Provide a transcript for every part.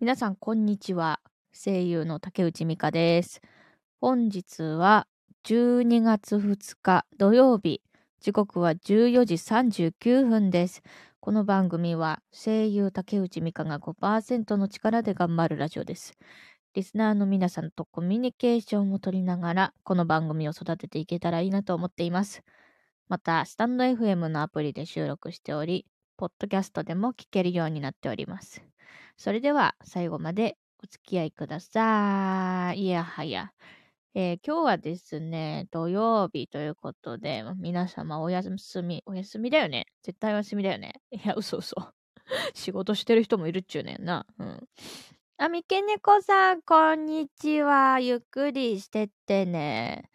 皆さん、こんにちは。声優の竹内美香です。本日は12月2日土曜日。時刻は14時39分です。この番組は声優竹内美香が5%の力で頑張るラジオです。リスナーの皆さんとコミュニケーションを取りながら、この番組を育てていけたらいいなと思っています。また、スタンド FM のアプリで収録しており、ポッドキャストでも聞けるようになっております。それでは最後までお付き合いください。いやはや。えー今日はですね、土曜日ということで、皆様お休み、お休みだよね。絶対お休みだよね。いや、嘘嘘。仕事してる人もいるっちゅうねんな。うん。あ、みけねこさん、こんにちは。ゆっくりしてってね。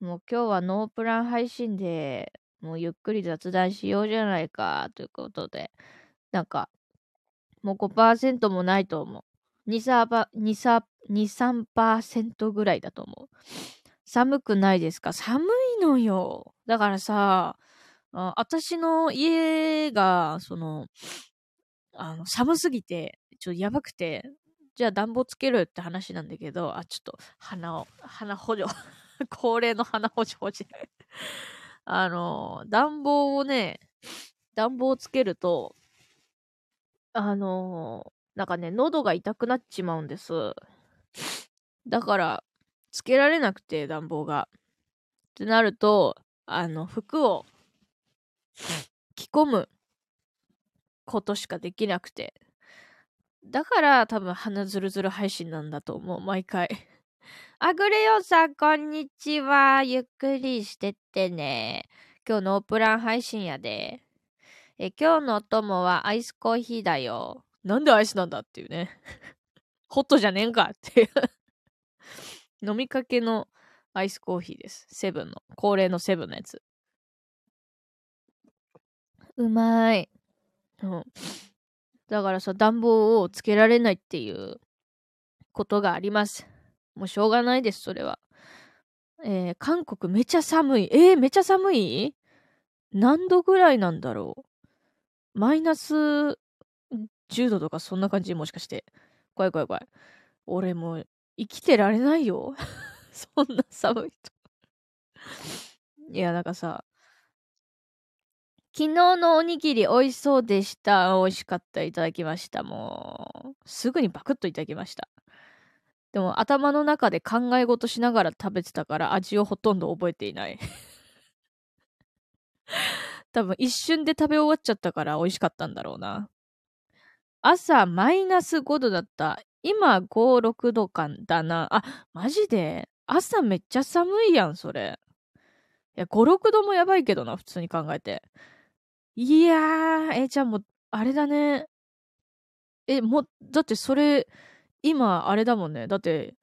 もう今日はノープラン配信で、もうゆっくり雑談しようじゃないか、ということで。なんか、もう5%もないと思う。2、3%、2、3ぐらいだと思う。寒くないですか？寒いのよ。だからさ、あ私の家が、その、あの、寒すぎて、ちょっとやばくて、じゃあ暖房つけるって話なんだけど、あ、ちょっと鼻を、鼻補助。恒例の鼻補助補助。あの、暖房をね、暖房をつけると、あのなんかね、喉が痛くなっちまうんです。だから、つけられなくて、暖房が。ってなると、あの、服を着込むことしかできなくて。だから、多分、鼻ずるずる配信なんだと思う、毎回。あぐれよさん、こんにちは。ゆっくりしてってね。今日ノープラン配信やで。え、今日のお供はアイスコーヒーだよ。なんでアイスなんだっていうね。ホットじゃねえんかっていう。飲みかけのアイスコーヒーです。セブンの。恒例のセブンのやつ。うまい。うん。だからさ、暖房をつけられないっていうことがあります。もうしょうがないです、それは。えー韓国めちゃ寒い。えー、めちゃ寒い？何度ぐらいなんだろう？マイナス10度とかそんな感じもしかして。怖い怖い怖い。俺もう生きてられないよ。そんな寒いと。いや、なんかさ、昨日のおにぎり美味しそうでした。美味しかった。いただきました。もう、すぐにバクッといただきました。でも頭の中で考え事しながら食べてたから味をほとんど覚えていない。多分一瞬で食べ終わっちゃったから美味しかったんだろうな。朝マイナス5度だった。今5、6度間だな。あ、マジで？朝めっちゃ寒いやん、それ。いや、5、6度もやばいけどな、普通に考えて。いやー、え、じゃあもう、あれだね。え、もう、だってそれ、今、あれだもんね。だって、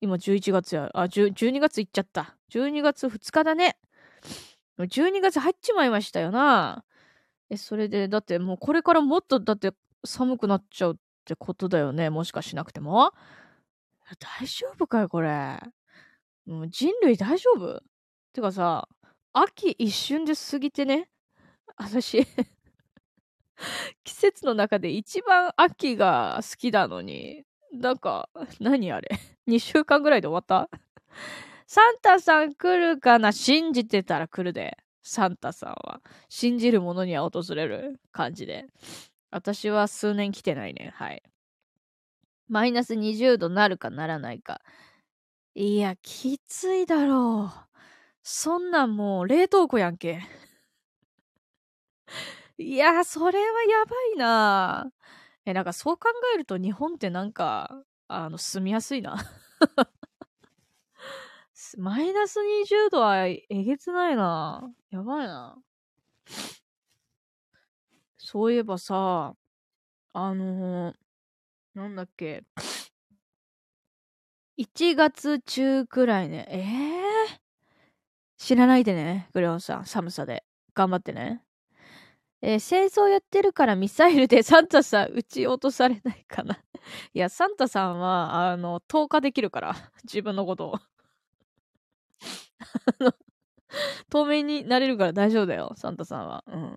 今11月や。あ、10 12月行っちゃった。12月2日だね。12月入っちまいましたよな。え、それで、だってもうこれからもっと、だって寒くなっちゃうってことだよね。もしかしなくても。大丈夫かよ、これ。もう人類大丈夫？てかさ、秋一瞬で過ぎてね。私、季節の中で一番秋が好きなのに、なんか、何あれ ?2 週間ぐらいで終わった？サンタさん来るかな？信じてたら来るで。サンタさんは。信じる者には訪れる感じで。私は数年来てないね。はい。マイナス20度なるかならないか。いや、きついだろう。そんなんもう冷凍庫やんけ。いや、それはやばいな。え、なんかそう考えると日本ってなんか、あの、住みやすいな。マイナス20度はえげつないな。やばいな。そういえばさ、あのーなんだっけ。1月中くらいね。えー、知らないでね、グレオンさん。寒さで。頑張ってね。えー清掃やってるからミサイルでサンタさん撃ち落とされないかな。いや、サンタさんは、あの、投下できるから。自分のことを。透明になれるから大丈夫だよ、サンタさんは。うん。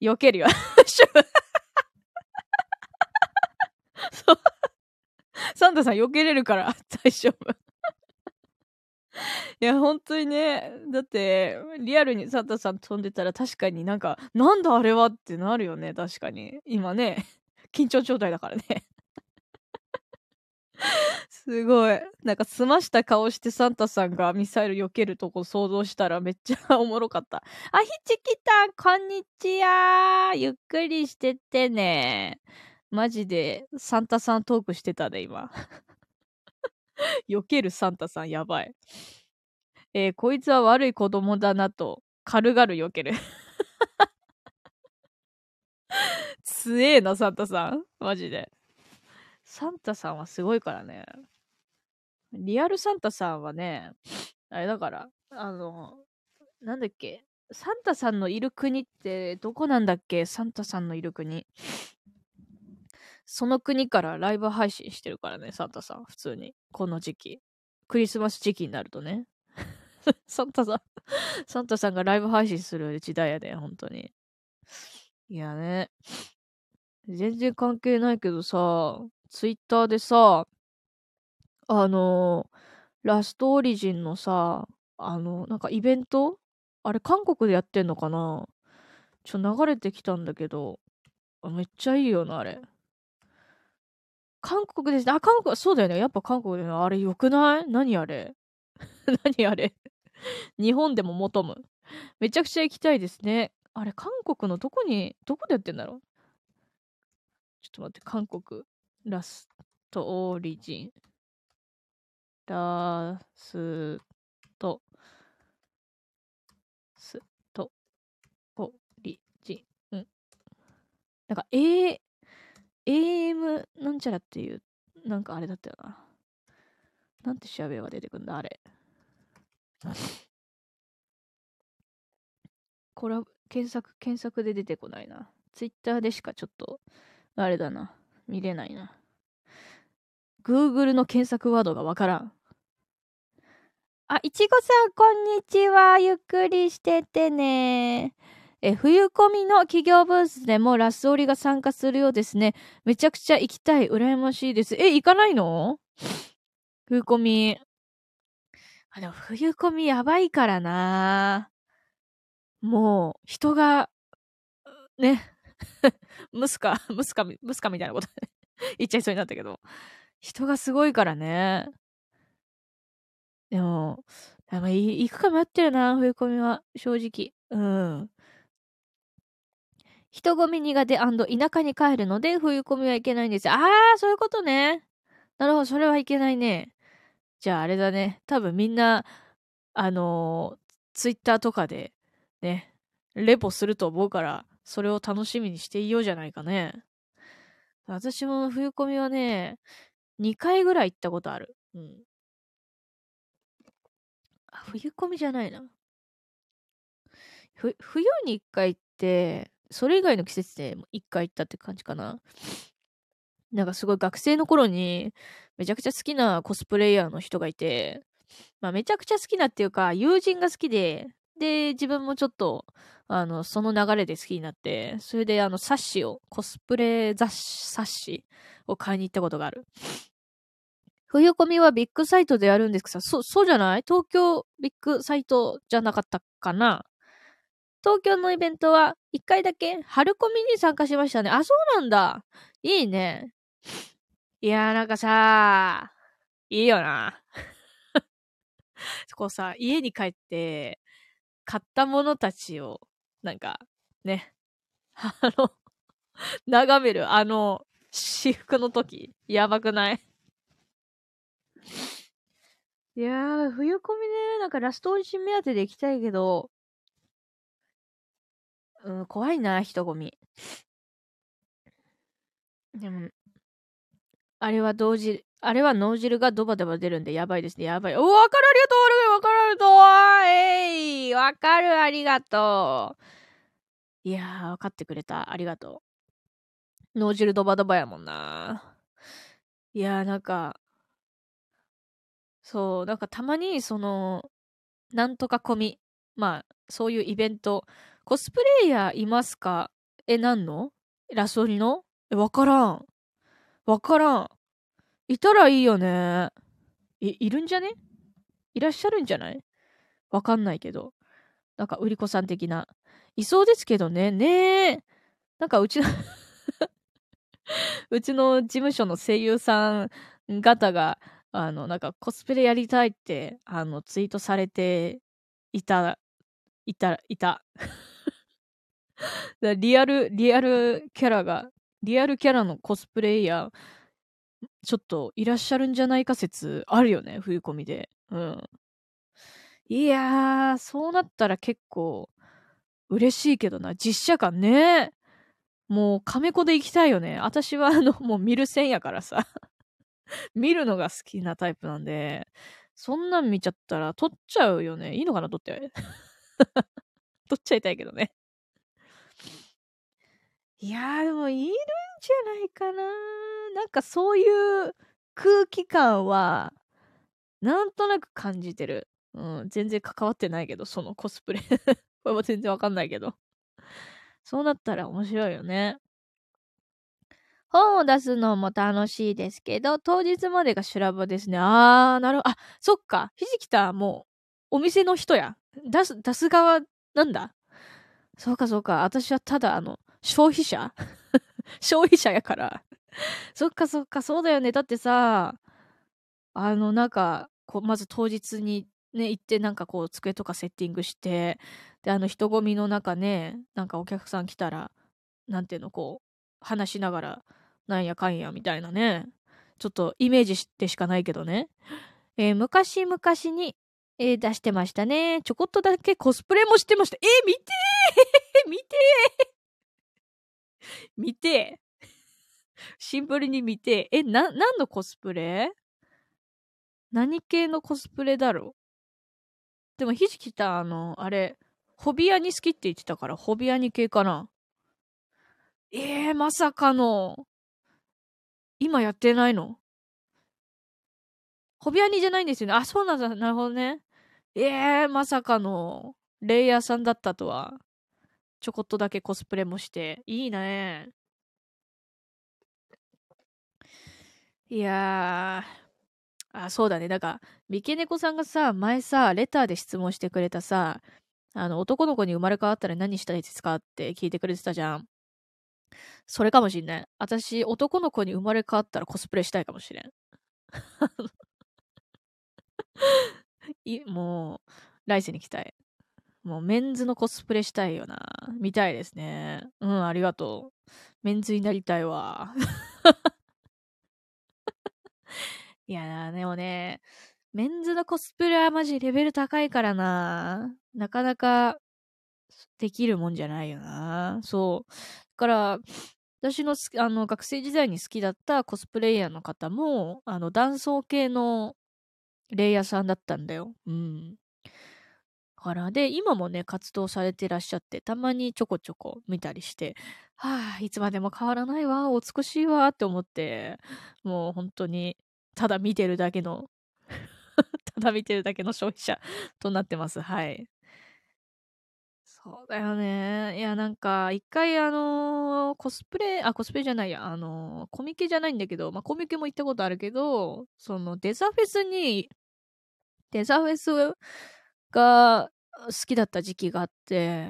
避けるよ。そうサンタさん避けれるから大丈夫。いや、本当にね、だって、リアルにサンタさん飛んでたら確かになんか、なんだあれはってなるよね、確かに。今ね、緊張状態だからね。すごい。なんか、澄ました顔してサンタさんがミサイル避けるとこ想像したらめっちゃ おもろかった。あ、ひちきたん、こんにちは。ゆっくりしてってね。マジで、サンタさんトークしてたで、今。避けるサンタさん、やばい。えー、こいつは悪い子供だなと、軽々避ける。強えな、サンタさん。マジで。サンタさんはすごいからね。リアルサンタさんはね、あれだから、あの、なんだっけ、サンタさんのいる国ってどこなんだっけサンタさんのいる国。その国からライブ配信してるからね、サンタさん。普通に。この時期。クリスマス時期になるとね。サンタさんサンタさんがライブ配信する時代やで、本当に。いやね。全然関係ないけどさ、ツイッターでさ、あの、ラストオリジンのさ、あの、なんかイベント？あれ韓国でやってんのかな？ちょ、流れてきたんだけど、めっちゃいいよな、あれ。韓国です。あ、韓国、そうだよね。やっぱ韓国であれよくない？何あれ？何あれ？日本でも求む。めちゃくちゃ行きたいですね。あれ、韓国のどこに、どこでやってんだろう？ちょっと待って、韓国、ラストオリジン。ラスト、スト、オリジン。なんか、A、AM なんちゃらっていう、なんかあれだったよな。なんて調べれば出てくんだ、あれ。これは検索、検索で出てこないな。ツイッターでしかちょっと、あれだな。見れないな。Google の検索ワードがわからん。あ、いちごさん、こんにちは。ゆっくりしててね。え、冬込みの企業ブースでもラスオリが参加するようですね。めちゃくちゃ行きたい。羨ましいです。え、行かないの？冬込み。あ、でも冬込みやばいからな。もう、人が、ね。ムスカ、ムスカ、ムスカみたいなこと 言っちゃいそうになったけど。人がすごいからね。でも、でも行くか迷ってるな、冬込みは。正直。うん。人混み苦手田舎に帰るので冬込みはいけないんです。ああ、そういうことね。なるほど、それはいけないね。じゃああれだね。多分みんな、あのー、ツイッターとかで、ね、レポすると思うから、それを楽しみにしていようじゃないかね。私も冬込みはね、2回ぐらい行ったことある。うん。あ、冬込みじゃないな。ふ、冬に1回行って、それ以外の季節で1回行ったって感じかな。なんかすごい学生の頃に、めちゃくちゃ好きなコスプレイヤーの人がいて、まあめちゃくちゃ好きなっていうか、友人が好きで、で、自分もちょっと、あの、その流れで好きになって、それであの、冊子を、コスプレ雑誌、冊子を買いに行ったことがある。冬込みはビッグサイトでやるんですけどそ、そうじゃない？東京ビッグサイトじゃなかったかな？東京のイベントは一回だけ春コミに参加しましたね。あ、そうなんだ。いいね。いやーなんかさいいよな。こうさ、家に帰って、買ったものたちを、なんか、ね、あの、眺める、あの、私服の時、やばくない？いやー、冬コミね、なんかラストオーディション目当てで行きたいけど、うん、怖いな、人混み。でも、あれは同時、あれは脳汁がドバドバ出るんでやばいですね。やばい。おわかるありがとうわかるありがとうえいわかるありがとういやー、わかってくれた。ありがとう。脳汁ドバドバやもんな。いやー、なんか、そう、なんかたまに、その、なんとか込み。まあ、そういうイベント。コスプレイヤーいますか？え、なんの？ラソリの？え、わからん。わからん。いたらいいよね。い、いるんじゃね？いらっしゃるんじゃない？わかんないけど。なんか、売り子さん的な。いそうですけどね。ねえ。なんか、うちの うちの事務所の声優さん方が、あの、なんかコスプレやりたいって、あの、ツイートされていた、いた、いた。リアル、リアルキャラが、リアルキャラのコスプレイヤー、ちょっといらっしゃるんじゃないか説あるよね、冬込みで。うん。いやー、そうなったら結構嬉しいけどな。実写館ね。もう、カメコで行きたいよね。私はあの、もう見る線やからさ。見るのが好きなタイプなんで、そんなん見ちゃったら撮っちゃうよね。いいのかな撮って。撮っちゃいたいけどね。いやーでもいるんじゃないかな。なんかそういう空気感は、なんとなく感じてる。うん、全然関わってないけど、そのコスプレ これも全然わかんないけど。そうなったら面白いよね。本を出すのも楽しいですけど、当日までが修羅場ですね。あー、なるほど。あ、そっか。ひじきたもう、お店の人や。出す、出す側、なんだそうかそうか。私はただ、あの、消費者 消費者やから。そっかそっか、そうだよね。だってさ、あの、なんか、こう、まず当日にね、行って、なんかこう、机とかセッティングして、で、あの、人混みの中ね、なんかお客さん来たら、なんていうの、こう、話しながら、なんやかんやみたいなね。ちょっとイメージしてしかないけどね。えー、昔々に、えー、出してましたね。ちょこっとだけコスプレもしてました。えー、見てー見てー見てシンプルに見てえ、な、何のコスプレ？何系のコスプレだろう？でも、ひじきた、あの、あれ、ホビアニ好きって言ってたから、ホビアニ系かなえー、まさかの。今やってないの？ホビアニじゃないんですよね。あ、そうなんだ。なるほどね。ええー、まさかの、レイヤーさんだったとは。ちょこっとだけコスプレもして。いいね。いやー。あ、そうだね。なんか、三毛猫さんがさ、前さ、レターで質問してくれたさ、あの、男の子に生まれ変わったら何したいですかって聞いてくれてたじゃん。それかもしんない。私、男の子に生まれ変わったらコスプレしたいかもしれん。いもう、来世に来たい。もうメンズのコスプレしたいよな。見たいですね。うん、ありがとう。メンズになりたいわ。いやでもね、メンズのコスプレはマジレベル高いからな。なかなかできるもんじゃないよな。そう。だから、私のあの学生時代に好きだったコスプレイヤーの方も、あの、男装系のレイヤーさんだったんだよ。うん。から、で、今もね、活動されてらっしゃって、たまにちょこちょこ見たりして、はあ、いつまでも変わらないわ、美しいわ、って思って、もう本当に、ただ見てるだけの ただ見てるだけの消費者 となってます。はい。そうだよね。いや、なんか、一回、あのー、コスプレ、あ、コスプレじゃないや、あのー、コミケじゃないんだけど、まあ、コミケも行ったことあるけど、その、デザフェスに、デザフェスが好きだった時期があって、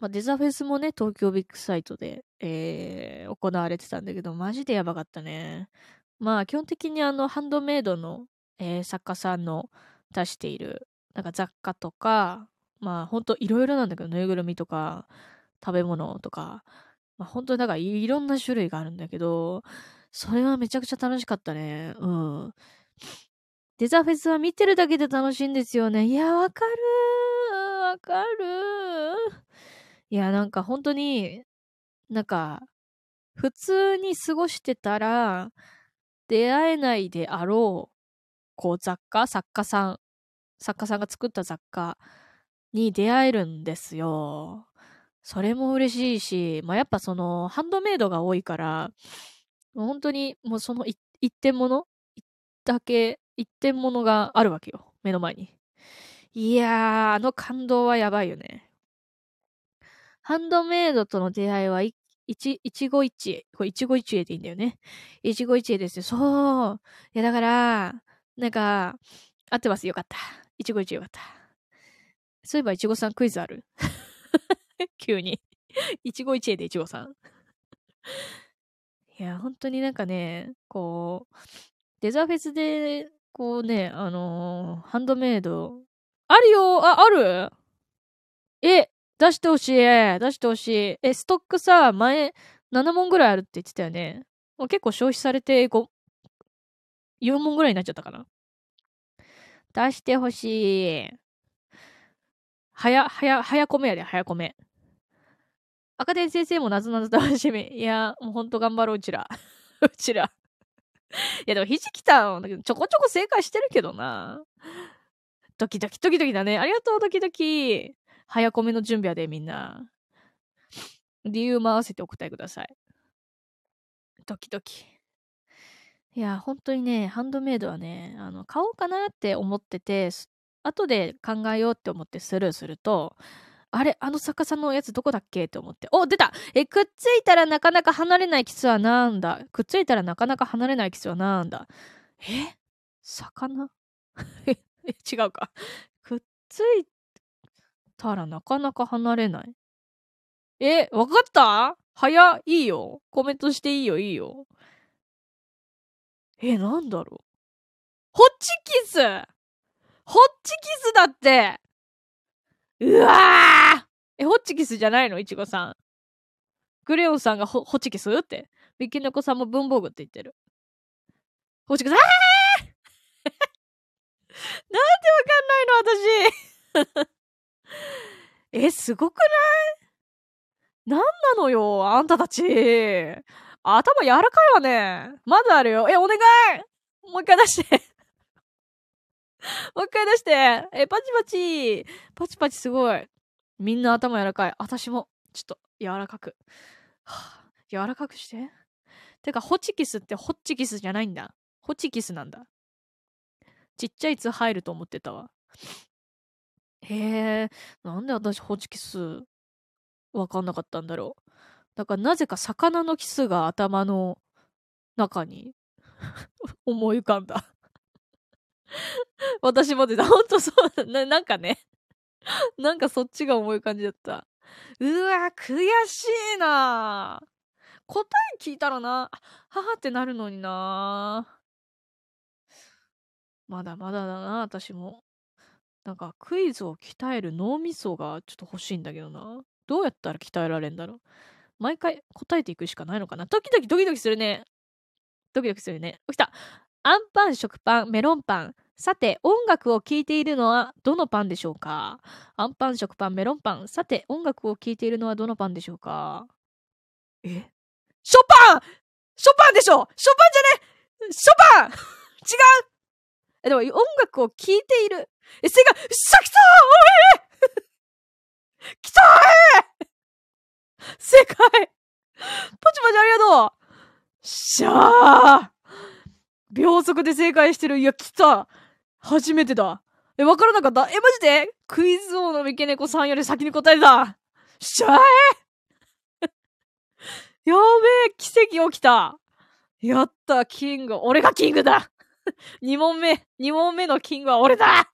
まあ、デザフェスもね、東京ビッグサイトで、えー、行われてたんだけど、マジでやばかったね。まあ、基本的にあの、ハンドメイドの、えー、作家さんの出している、なんか雑貨とか、まあ、ほんといろいろなんだけど、ぬいぐるみとか、食べ物とか、まあ、本当にだかいろんな種類があるんだけど、それはめちゃくちゃ楽しかったね。うん。デザフェスは見てるだけで楽しいんですよね。いや、わかるわかるいや、なんか本当に、なんか、普通に過ごしてたら、出会えないであろう、こう雑貨作家さん、作家さんが作った雑貨に出会えるんですよ。それも嬉しいし、まあ、やっぱその、ハンドメイドが多いから、もう本当にもうその一点物だけ、一点物があるわけよ。目の前に。いやー、あの感動はやばいよね。ハンドメイドとの出会いは一、一一期一会。これ一期一会でいいんだよね。一期一会ですよ。そう。いや、だから、なんか、合ってます。よかった。一期一会よかった。そういえば、いちごさんクイズある？急に。一期一会でいちごさん。いや、本当になんかね、こう、デザフェスで、こうね、あのー、ハンドメイド、あるよあ、ある？え、出してほしい出してほしい。え、ストックさ、前、7問ぐらいあるって言ってたよね。もう結構消費されて5、4問ぐらいになっちゃったかな。出してほしい。早、早、早米やで、早米。赤点先生もなぞなぞ楽しみ。いや、もうほんと頑張ろう、うちら。うちら。いや、でもひじきたん、だけど、ちょこちょこ正解してるけどな。ドキドキドキドキだね。ありがとう、ドキドキ。早米の準備やで、みんな。理由も合わせてお答えください。ドキドキ。いや、本当にね、ハンドメイドはね、あの、買おうかなって思ってて、後で考えようって思ってスルーすると、あれあの逆さのやつどこだっけって思って。お、出たえ、くっついたらなかなか離れないキスはなんだ？くっついたらなかなか離れないキスはなんだ？え？魚？え、違うか。くっついたらなかなか離れない。え、わかった？早いいよ。コメントしていいよ、いいよ。え、なんだろう？ホッチキスホッチキスだってうわーえ、ホッチキスじゃないの？いちごさん。クレヨンさんがホホチキスって？ミキノコさんも文房具って言ってる。ホッチキス、あー なんでわかんないの私 え、すごくない？なんなのよ、あんたたち。頭柔らかいわね。まだあるよ。え、お願いもう一回出して もう一回出して。え、パチパチ。パチパチすごい。みんな頭柔らかい。私も、ちょっと、柔らかく。はあ、柔らかくして。てか、ホチキスってホッチキスじゃないんだ。ホチキスなんだ。ちっちゃい「つ」入ると思ってたわ。へえ、なんで私ホチキスわかんなかったんだろう。だからなぜか魚のキスが頭の中に 思い浮かんだ私もでほんとそうな、なんかね。なんかそっちが重い感じだった。うわ、悔しいな答え聞いたらな、ははってなるのになまだまだだな、私も。なんかクイズを鍛える脳みそがちょっと欲しいんだけどな。どうやったら鍛えられんだろう。毎回答えていくしかないのかな。ドキドキドキドキするね。ドキドキするね。起きた。アンパン、食パン、メロンパン。さて、音楽を聴いているのはどのパンでしょうか？アンパン、食パン、メロンパン。さて、音楽を聴いているのはどのパンでしょうか？え？ショパンショパンでしょショパンじゃね？ショパン違うえ、でも音楽を聴いている。え、正解しゃきたおい来たー正解ポチポチありがとうしゃー秒速で正解してる。いや、来た初めてだ。え、わからなかったえ、マジでクイズ王の三毛猫さんより先に答えた。しゃえやべえ、奇跡起きた。やった、キング。俺がキングだ二問目、二問目のキングは俺だ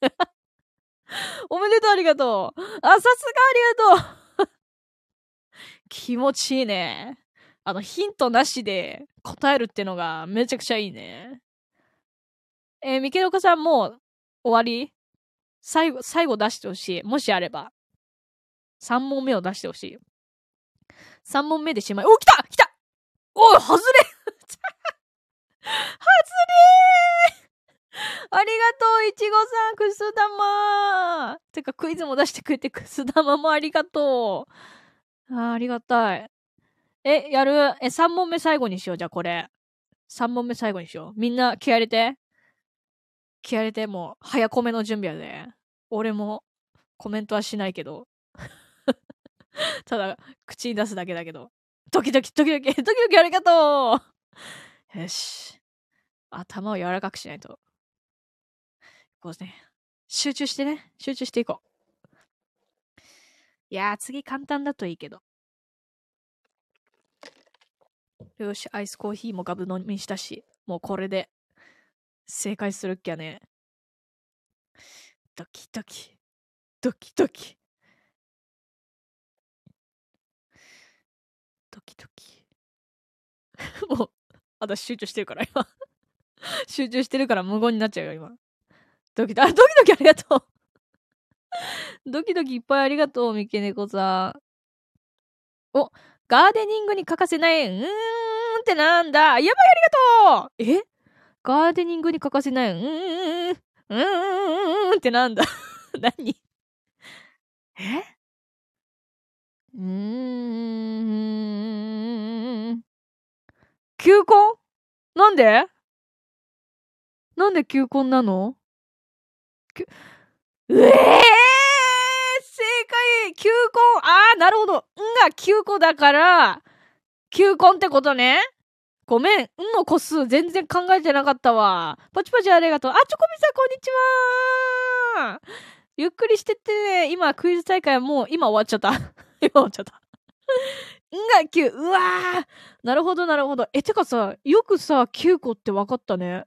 おめでとう、ありがとう。あ、さすがありがとう。気持ちいいね。あの、ヒントなしで答えるってのがめちゃくちゃいいね。えー、ミケロカさんもう終わり？最後、最後出してほしい。もしあれば。3問目を出してほしい。3問目でしまい。お、来た来たおい、外れ 外れ ありがとう、いちごさん、くす玉てか、クイズも出してくれて、くす玉もありがとう。あありがたい。え、やる？え、3問目最後にしよう、じゃあこれ。3問目最後にしよう。みんな気合入れて。気合入れて、もう、早コメの準備やで。俺もコメントはしないけど。ただ、口に出すだけだけど。ドキドキ、ドキドキ、ドキドキありがとうよし。頭を柔らかくしないと。こうね。集中してね。集中していこう。いやー、次簡単だといいけど。よし、アイスコーヒーもガブ飲みしたし、もうこれで正解するっきゃね。ドキドキ。ドキドキ。ドキドキ。もう、私集中してるから、今。集中してるから無言になっちゃうよ、今。ドキドキ、あ、ドキドキありがとう。ドキドキいっぱいありがとう、三毛猫さん。お、ガーデニングに欠かせない、うーんってなんだ。やばい、ありがとうえ？ガーデニングに欠かせない、うーん、うーんってなんだ。何？え？うーん。球根なんで？なんで球根なの？うえー、正解球根あー、なるほど。んが9個だから、球根ってことね。ごめん。んの個数全然考えてなかったわ。パチパチありがとう。あ、チョコミさんこんにちはゆっくりしてってね。今、クイズ大会もう、今終わっちゃった。今終わっちゃった。んが9。うわー。なるほど、なるほど。え、てかさ、よくさ、9個って分かったね。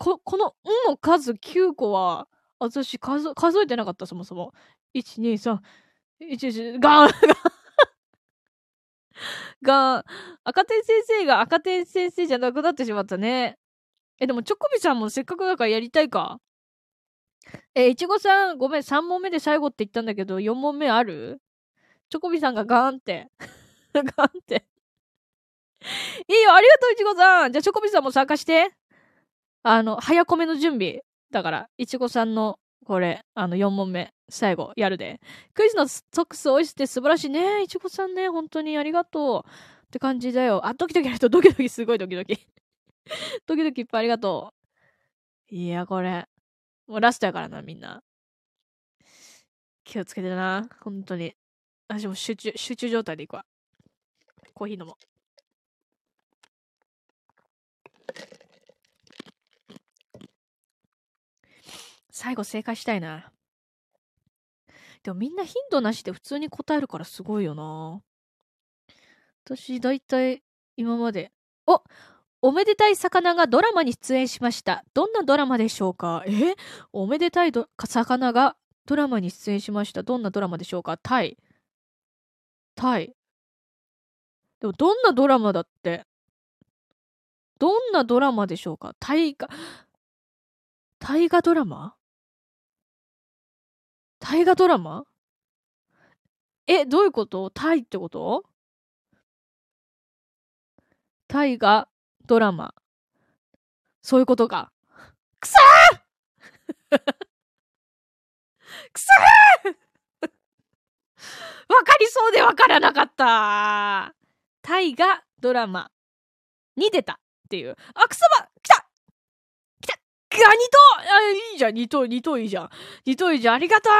こ、この、んの数9個は、私数、数えてなかった、そもそも。1、2、3、1、1、ガーンが、赤点先生が赤点先生じゃなくなってしまったね。え、でも、チョコビさんもせっかくだからやりたいかえ、いちごさん、ごめん、3問目で最後って言ったんだけど、4問目ある？チョコビさんがガーンって。ガーンって。いいよ、ありがとう、いちごさん。じゃあ、チョコビさんも参加して。あの、早込めの準備。だから、いちごさんの、これ、あの、4問目。最後、やるで。クイズのソックス美味しくて素晴らしいね。いちごさんね、本当にありがとう。って感じだよ。あ、ドキドキあるとドキドキすごいドキドキ。ドキドキいっぱいありがとう。いや、これ。もうラストやからな、みんな。気をつけてな。本当に。私も集中、集中状態でいくわ。コーヒー飲もう。最後正解したいな。でもみんな頻度なしで普通に答えるからすごいよな。私、だいたい今まで。おおめでたい魚がドラマに出演しました。どんなドラマでしょうか？え？おめでたい魚がドラマに出演しました。どんなドラマでしょうか？タイ。タイ。でも、どんなドラマだって？どんなドラマでしょうか？大河、大河ドラマ？大河ドラマ？え、どういうこと？タイってこと？大河ドラマ。そういうことか。くそー！くそー！わかりそうでわからなかった。大河ドラマに出たっていう。あ、くそば！あ、二頭あ、いいじゃん、二頭、二頭いいじゃん。二頭いいじゃん。ありがと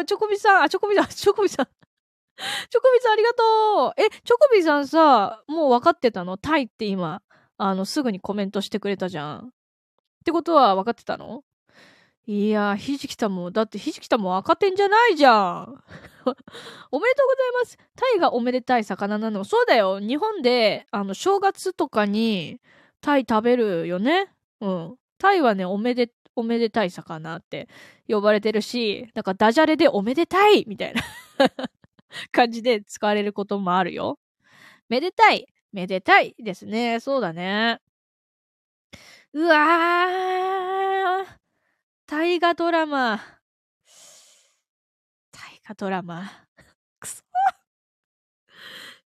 うチョコビさん、あ、チョコビさん、チョコビさん。チョコビさんありがとうえ、チョコビさんさ、もう分かってたの？タイって今、あの、すぐにコメントしてくれたじゃん。ってことは分かってたの？いやひじきたも、だってひじきたも赤点じゃないじゃん。おめでとうございます。タイがおめでたい魚なの。そうだよ。日本で、あの、正月とかに、タイ食べるよね？うん。タイはね、おめで、おめでたい魚って呼ばれてるし、なんかダジャレでおめでたいみたいな 感じで使われることもあるよ。めでたい。めでたいですね。そうだね。うわー。大河ドラマ。大河ドラマ。くそ。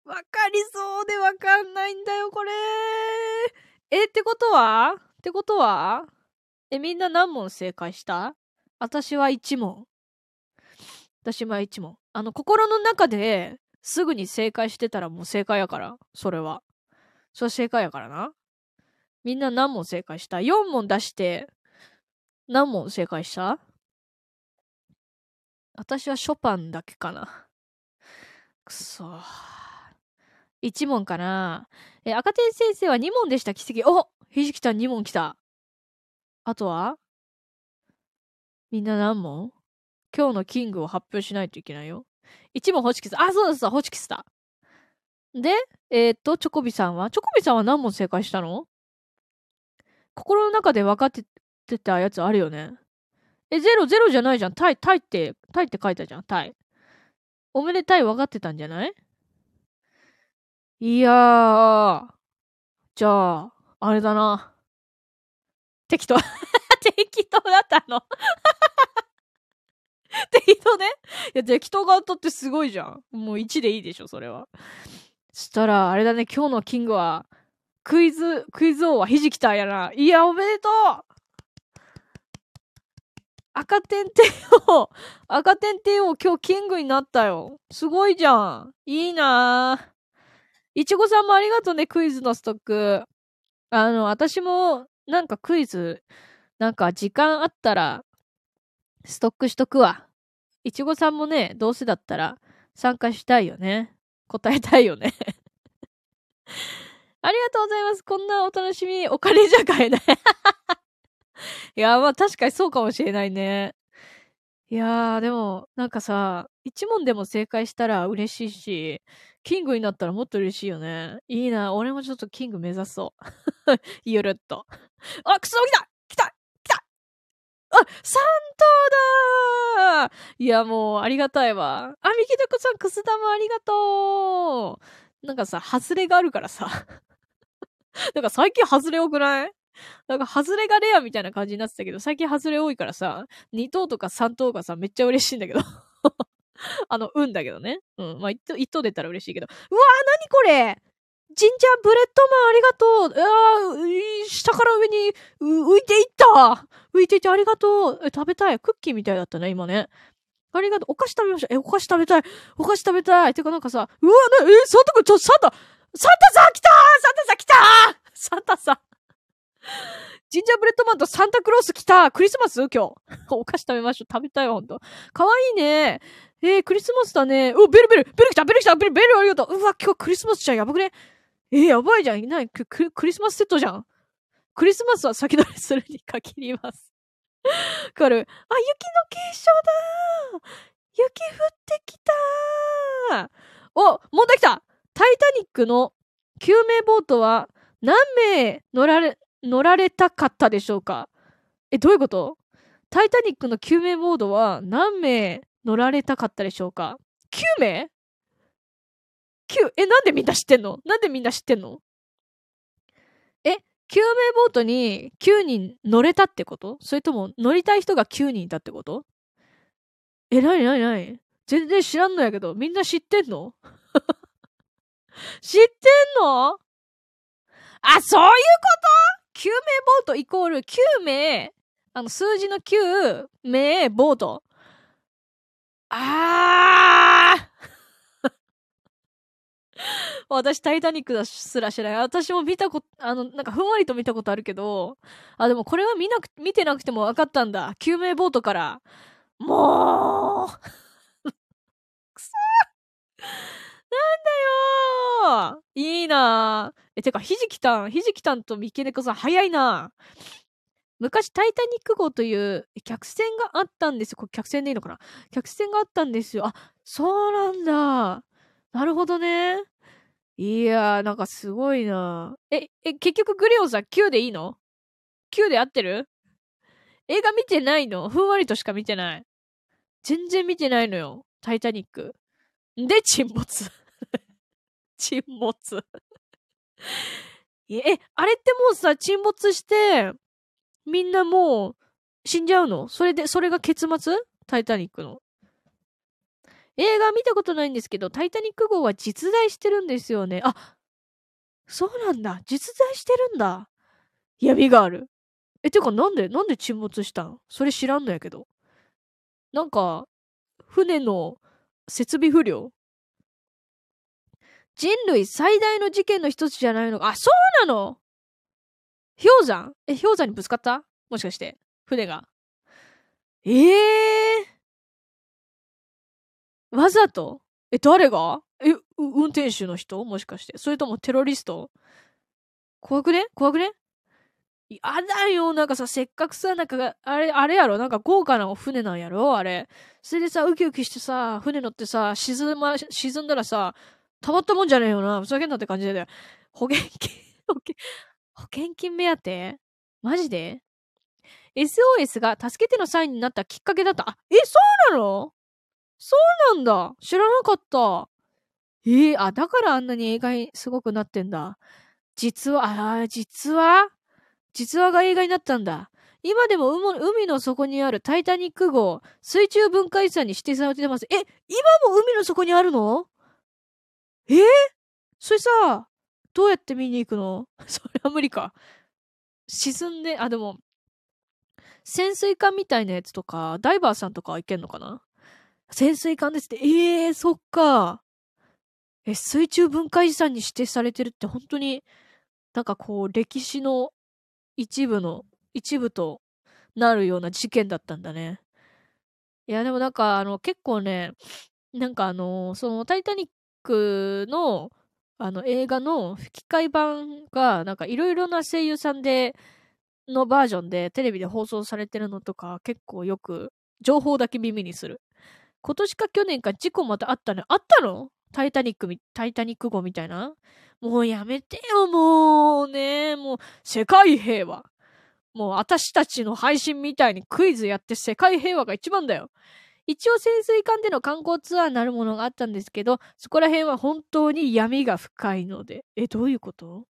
わかりそうでわかんないんだよ、これ。え、ってことは？ってことはえ、みんな何問正解した？私は1問。私は1問。あの、心の中ですぐに正解してたらもう正解やから。それは。それは正解やからな。みんな何問正解した ?4 問出して、何問正解した？私はショパンだけかな。くそ。1問かな。え、赤点先生は2問でした、奇跡。おひじきたん2問来た。あとは？みんな何問？今日のキングを発表しないといけないよ。1問ホチキス。あ、そうですホチキスだ。で、えー、っと、チョコビさんは？チョコビさんは何問正解したの？心の中で分かってたやつあるよね。え、ゼロ、ゼロじゃないじゃん。タイ、タイって、タイって書いたじゃん。タイ。おめでたい分かってたんじゃない？いやー。じゃあ、あれだな。適当。適当だったの 適当ねいや、適当が当たってすごいじゃん。もう1でいいでしょ、それは。そしたら、あれだね、今日のキングは、クイズ、クイズ王はひじきたんやな。いや、おめでとう赤点点を、赤点点を今日キングになったよ。すごいじゃん。いいなぁ。いちごさんもありがとうね、クイズのストック。あの、私も、なんかクイズ、なんか時間あったら、ストックしとくわ。いちごさんもね、どうせだったら参加したいよね。答えたいよね ありがとうございます。こんなお楽しみ、お金じゃ買えない いや、まあ確かにそうかもしれないね。いやー、でも、なんかさ、一問でも正解したら嬉しいし、キングになったらもっと嬉しいよね。いいな。俺もちょっとキング目指そう。ゆるっと。あ、くそ来た来た来たあ、3等だーいや、もう、ありがたいわ。あ、みきとこさん、くす玉ありがとうなんかさ、外れがあるからさ。なんか最近外れ多くない？なんか、外れがレアみたいな感じになってたけど、最近外れ多いからさ、2等とか3等がさ、めっちゃ嬉しいんだけど。あの、運だけどね。うん。まあ、1等、1等出たら嬉しいけど。うわー、なにこれ？ジンジャーブレッドマンありがとううわー、下から上に浮いていった浮いていてありがとうえ、食べたい。クッキーみたいだったね、今ね。ありがとう。お菓子食べましょう。え、お菓子食べたい。お菓子食べたい。てかなんかさ、うわ、な、え、サンタくん、ちょ、サンタ、サンタさん来たサンタさん来たサンタさん。ジンジャーブレッドマンとサンタクロース来たクリスマス？今日。お菓子食べましょう。食べたいわ、ほんと。かわいいね。えー、クリスマスだね。お、ベルベルベル来たベル来たベルベルありがとううわ、今日クリスマスじゃん。やばくねえー、やばいじゃん。いないクククリスマスセットじゃん。クリスマスは先取りするに限ります。わかる？あ、雪の結晶だ雪降ってきたお、問題来たタイタニックの救命ボートは何名乗られ、乗られたかったでしょうか？え、どういうこと？タイタニックの救命ボードは何名乗られたかったでしょうか ?9 名 ?9、え、なんでみんな知ってんの？なんでみんな知ってんの？え、救命ボートに9人乗れたってこと？それとも乗りたい人が9人いたってこと？え、なになになに全然知らんのやけど、みんな知ってんの？知ってんの？あ、そういうこと？救命ボートイコール9名、あの、数字の9名ボート。あー 私、タイタニックすら知らない。私も見たこと、あの、なんかふんわりと見たことあるけど、あ、でもこれは見なく、見てなくても分かったんだ。救命ボートから。もう くそなんだよいいなえ、てか、ひじきたん、ひじきたんと三毛猫さん、早いな昔、タイタニック号という客船があったんですよ。これ客船でいいのかな？客船があったんですよ。あ、そうなんだ。なるほどね。いやー、なんかすごいなえ、え、結局グリオンさん9でいいの ?9 で合ってる？映画見てないの？ふんわりとしか見てない。全然見てないのよ。タイタニック。で、沈没。沈没 え、あれってもうさ、沈没して、みんなもう死んじゃうの？それで、それが結末？タイタニックの。映画見たことないんですけど、タイタニック号は実在してるんですよね。あ、そうなんだ。実在してるんだ。闇がある。え、てかなんで、なんで沈没したん？それ知らんのやけど。なんか、船の設備不良人類最大の事件の一つじゃないの？か。あ、そうなの？氷山え、氷山にぶつかった？もしかして。船が。ええー、わざと？え、誰が？え、運転手の人？もしかして。それともテロリスト？怖くね？怖くね？やだよ、なんかさ、せっかくさ、なんか、あれ、あれやろ、なんか豪華な船なんやろ？あれ。それでさ、ウキウキしてさ、船乗ってさ、沈ま、沈んだらさ、たまったもんじゃねえよな。ふざけんなって感じで。保険金、保険、保険金目当て？マジで ?SOS が助けてのサインになったきっかけだった？あ、え、そうなの？そうなんだ。知らなかった。ええー、あ、だからあんなに映画にすごくなってんだ。実は、あ、実は？実話が映画になったんだ。今でも海の底にあるタイタニック号、水中文化遺産に指定されてます。え、今も海の底にあるの？えー、それさ、どうやって見に行くの？それは無理か。沈んで、あ、でも、潜水艦みたいなやつとか、ダイバーさんとか行けんのかな？潜水艦ですって。ええー、そっか。え、水中文化遺産に指定されてるって本当に、なんかこう、歴史の一部の、一部となるような事件だったんだね。いや、でもなんか、あの、結構ね、なんかあの、その、タイタニックの、あの、映画の吹き替え版が、なんかいろいろな声優さんで、のバージョンでテレビで放送されてるのとか、結構よく、情報だけ耳にする。今年か去年か事故またあったね。あったの？タイタニックみ、タイタニック号みたいな？もうやめてよ、もうね。もう、世界平和。もう私たちの配信みたいにクイズやって世界平和が一番だよ。一応潜水艦での観光ツアーなるものがあったんですけど、そこら辺は本当に闇が深いので。え、どういうこと？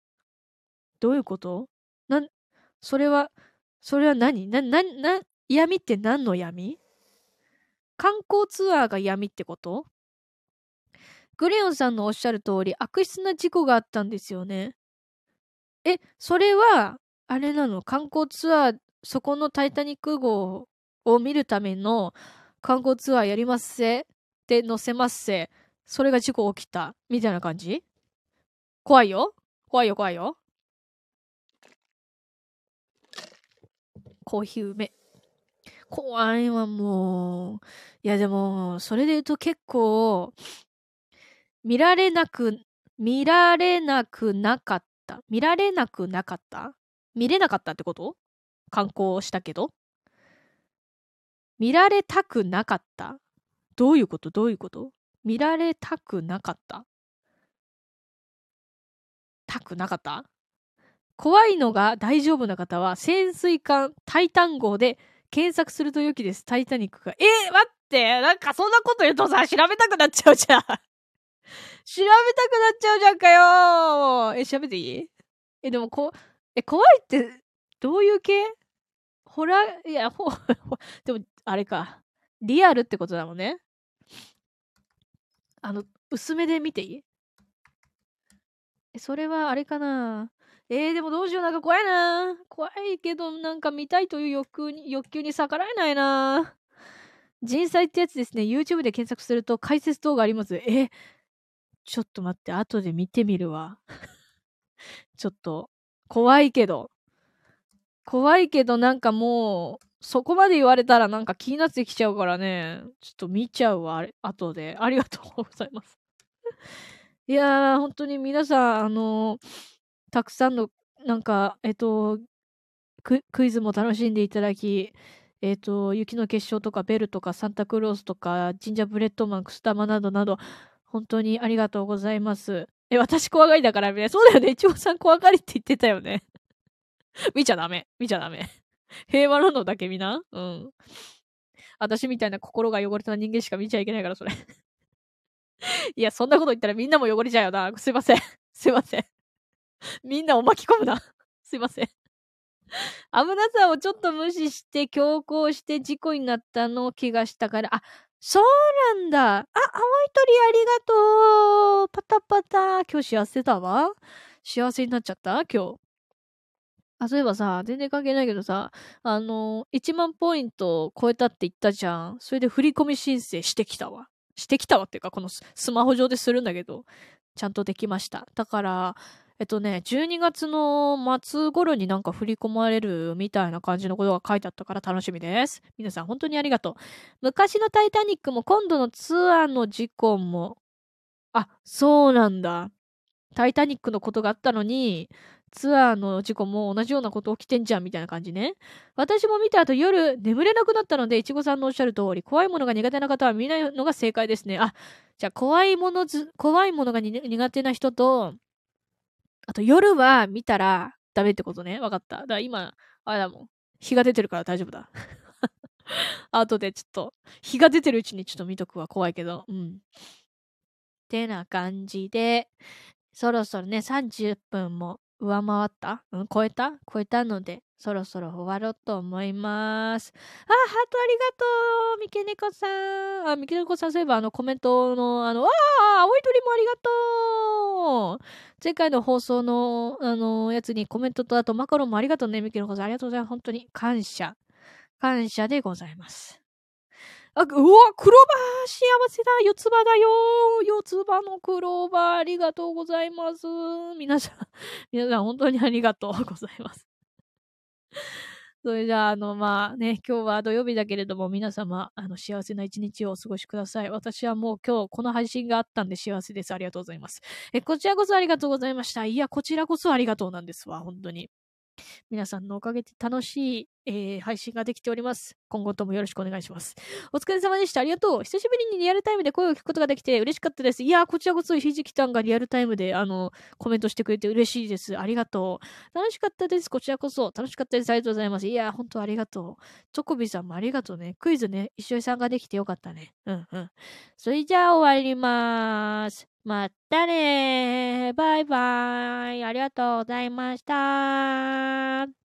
どういうこと？な、それは、それは何？な、な、な、闇って何の闇？観光ツアーが闇ってこと？グレヨンさんのおっしゃる通り、悪質な事故があったんですよね。え、それは、あれなの？観光ツアー、そこのタイタニック号を見るための観光ツアーやりますせで載せますせ。それが事故起きた。みたいな感じ？怖いよ怖いよ怖いよ。コーヒー梅。怖いわ、もう。いや、でも、それで言うと結構、見られなく、見られなくなかった。見られなくなかった？見れなかったってこと？観光したけど見られたくなかった。どういうこと？どういうこと？見られたくなかった。たくなかった？怖いのが大丈夫な方は潜水艦タイタン号で検索すると良きです。タイタニックが。えー、待って！なんかそんなこと言うとさ、調べたくなっちゃうじゃん。調べたくなっちゃうじゃんかよえ、調べていい？え、でもこ、え、怖いってどういう系？ホラー、いや、ほ、でも、あれか。リアルってことだもんね。あの、薄めで見ていい？え、それはあれかなえー、でもどうしよう、なんか怖いな怖いけど、なんか見たいという欲に、欲求に逆らえないな人災ってやつですね。YouTube で検索すると解説動画あります。え、ちょっと待って、後で見てみるわ。ちょっと、怖いけど。怖いけど、なんかもう、そこまで言われたらなんか気になってきちゃうからね。ちょっと見ちゃうわ、あれ、後で。ありがとうございます。いやー、本当に皆さん、あのー、たくさんの、なんか、えっと、クイズも楽しんでいただき、えっ、と、雪の結晶とかベルとかサンタクロースとかジンジャーブレッドマン、クスタマなどなど、本当にありがとうございます。え、私怖がりだからね。そうだよね。一応さん怖がりって言ってたよね。見ちゃダメ。見ちゃダメ。平和なのだけ見な。うん。私みたいな心が汚れた人間しか見ちゃいけないから、それ。いや、そんなこと言ったらみんなも汚れちゃうよな。すいません。すいません。みんなを巻き込むな。すいません。危なさをちょっと無視して強行して事故になったの気がしたから、あ、そうなんだ。あ、青い鳥ありがとう。パタパタ。今日幸せだわ。幸せになっちゃった？今日。あ、そういえばさ、全然関係ないけどさ、あの、1万ポイント超えたって言ったじゃん。それで振り込み申請してきたわ。してきたわっていうか、このスマホ上でするんだけど、ちゃんとできました。だから、えっとね、12月の末頃になんか振り込まれるみたいな感じのことが書いてあったから楽しみです。皆さん本当にありがとう。昔のタイタニックも今度のツアーの事故も、あ、そうなんだ。タイタニックのことがあったのに、ツアーの事故も同じようなこと起きてんじゃんみたいな感じね。私も見た後夜眠れなくなったので、いちごさんのおっしゃる通り、怖いものが苦手な方は見ないのが正解ですね。あ、じゃあ怖いものず、怖いものが苦手な人と、あと夜は見たらダメってことね。わかった。だから今、あれだもん。日が出てるから大丈夫だ。後でちょっと、日が出てるうちにちょっと見とくわ。怖いけど。うん。ってな感じで、そろそろね、30分も上回った？うん、超えた？超えたので、そろそろ終わろうと思います。あ、ハートありがとうみけねこさん。あ、みけねこさん、そういえばあのコメントの、あの、ああ、青い鳥もありがとう前回の放送の、あの、やつにコメントと、あとマカロンもありがとうね、みけねこさん。ありがとうございます。本当に感謝。感謝でございます。あ、うわ、クローバー幸せだ四つ葉だよ四つ葉のクローバーありがとうございます。皆さん、皆さん本当にありがとうございます。それじゃあ、あの、まあね、今日は土曜日だけれども、皆様、あの、幸せな一日をお過ごしください。私はもう今日、この配信があったんで幸せです。ありがとうございます。え、こちらこそありがとうございました。いや、こちらこそありがとうなんですわ、本当に。皆さんのおかげで楽しい、えー、配信ができております。今後ともよろしくお願いします。お疲れ様でした。ありがとう。久しぶりにリアルタイムで声を聞くことができて嬉しかったです。いやー、こちらこそひじきたんがリアルタイムで、あの、コメントしてくれて嬉しいです。ありがとう。楽しかったです。こちらこそ。楽しかったです。ありがとうございます。いやー、本当ありがとう。チョコビさんもありがとうね。クイズね、一緒に参加できてよかったね。うんうん。それじゃあ終わりまーす。まったねバイバイ。ありがとうございました。